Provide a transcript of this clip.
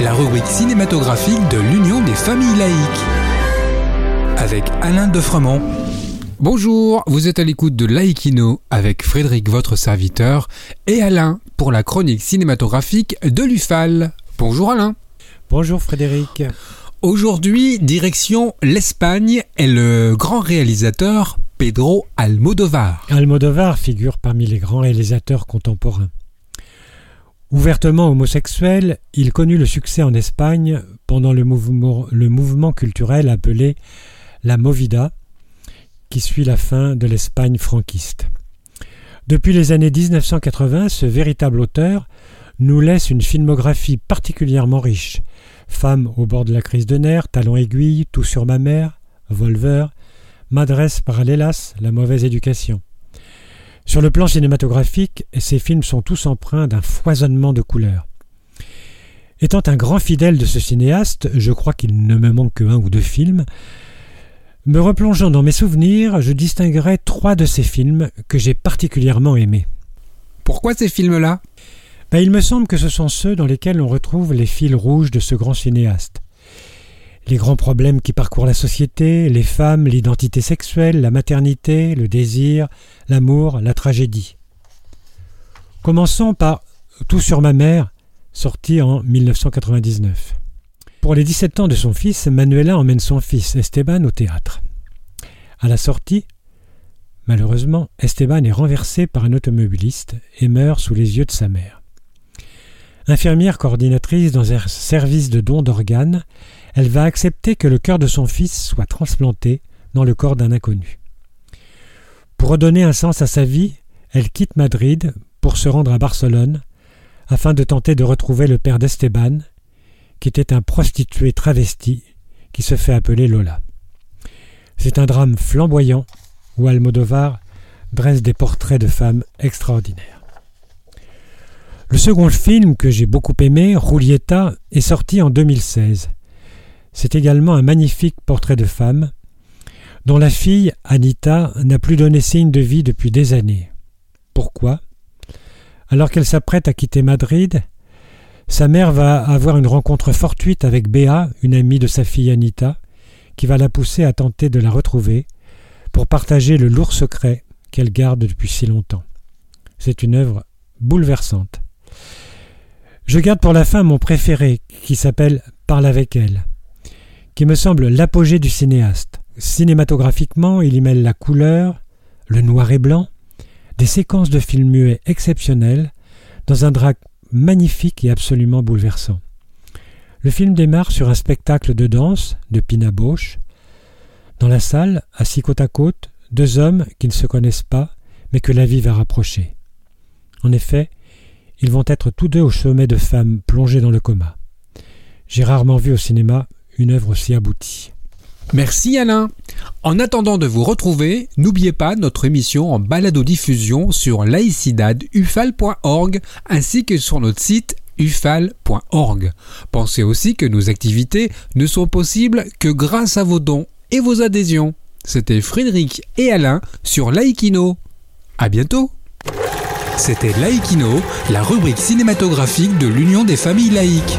La rubrique cinématographique de l'Union des familles laïques. Avec Alain Defremont. Bonjour, vous êtes à l'écoute de Laïkino avec Frédéric, votre serviteur, et Alain pour la chronique cinématographique de l'UFAL. Bonjour Alain. Bonjour Frédéric. Aujourd'hui, direction l'Espagne et le grand réalisateur Pedro Almodovar. Almodovar figure parmi les grands réalisateurs contemporains. Ouvertement homosexuel, il connut le succès en Espagne pendant le mouvement, culturel appelé la Movida, qui suit la fin de l'Espagne franquiste. Depuis les années 1980, ce véritable auteur nous laisse une filmographie particulièrement riche. Femme au bord de la crise de nerfs, Talon aiguille, Tout sur ma mère, Volver, Madresse parallelas, La mauvaise éducation. Sur le plan cinématographique, ces films sont tous empreints d'un foisonnement de couleurs. Étant un grand fidèle de ce cinéaste, je crois qu'il ne me manque qu'un ou deux films. Me replongeant dans mes souvenirs, je distinguerai trois de ces films que j'ai particulièrement aimés. Pourquoi ces films-là? Ben, Il me semble que ce sont ceux dans lesquels on retrouve les fils rouges de ce grand cinéaste les grands problèmes qui parcourent la société, les femmes, l'identité sexuelle, la maternité, le désir, l'amour, la tragédie. Commençons par Tout sur ma mère, sorti en 1999. Pour les 17 ans de son fils, Manuela emmène son fils Esteban au théâtre. À la sortie, malheureusement, Esteban est renversé par un automobiliste et meurt sous les yeux de sa mère. Infirmière coordinatrice dans un service de don d'organes, elle va accepter que le cœur de son fils soit transplanté dans le corps d'un inconnu. Pour redonner un sens à sa vie, elle quitte Madrid pour se rendre à Barcelone afin de tenter de retrouver le père d'Esteban, qui était un prostitué travesti qui se fait appeler Lola. C'est un drame flamboyant où Almodovar dresse des portraits de femmes extraordinaires. Le second film que j'ai beaucoup aimé, Julieta, est sorti en 2016. C'est également un magnifique portrait de femme, dont la fille, Anita, n'a plus donné signe de vie depuis des années. Pourquoi? Alors qu'elle s'apprête à quitter Madrid, sa mère va avoir une rencontre fortuite avec Béa, une amie de sa fille Anita, qui va la pousser à tenter de la retrouver pour partager le lourd secret qu'elle garde depuis si longtemps. C'est une œuvre bouleversante. Je garde pour la fin mon préféré, qui s'appelle Parle avec elle qui me semble l'apogée du cinéaste. Cinématographiquement, il y mêle la couleur, le noir et blanc, des séquences de films muets exceptionnelles, dans un drap magnifique et absolument bouleversant. Le film démarre sur un spectacle de danse de Pina Bausch. Dans la salle, assis côte à côte, deux hommes qui ne se connaissent pas, mais que la vie va rapprocher. En effet, ils vont être tous deux au sommet de femmes plongées dans le coma. J'ai rarement vu au cinéma une œuvre aussi aboutie. Merci Alain. En attendant de vous retrouver, n'oubliez pas notre émission en balado-diffusion sur laicidadufal.org ainsi que sur notre site ufal.org. Pensez aussi que nos activités ne sont possibles que grâce à vos dons et vos adhésions. C'était Frédéric et Alain sur Laïkino. À bientôt. C'était Laïkino, la rubrique cinématographique de l'Union des familles laïques.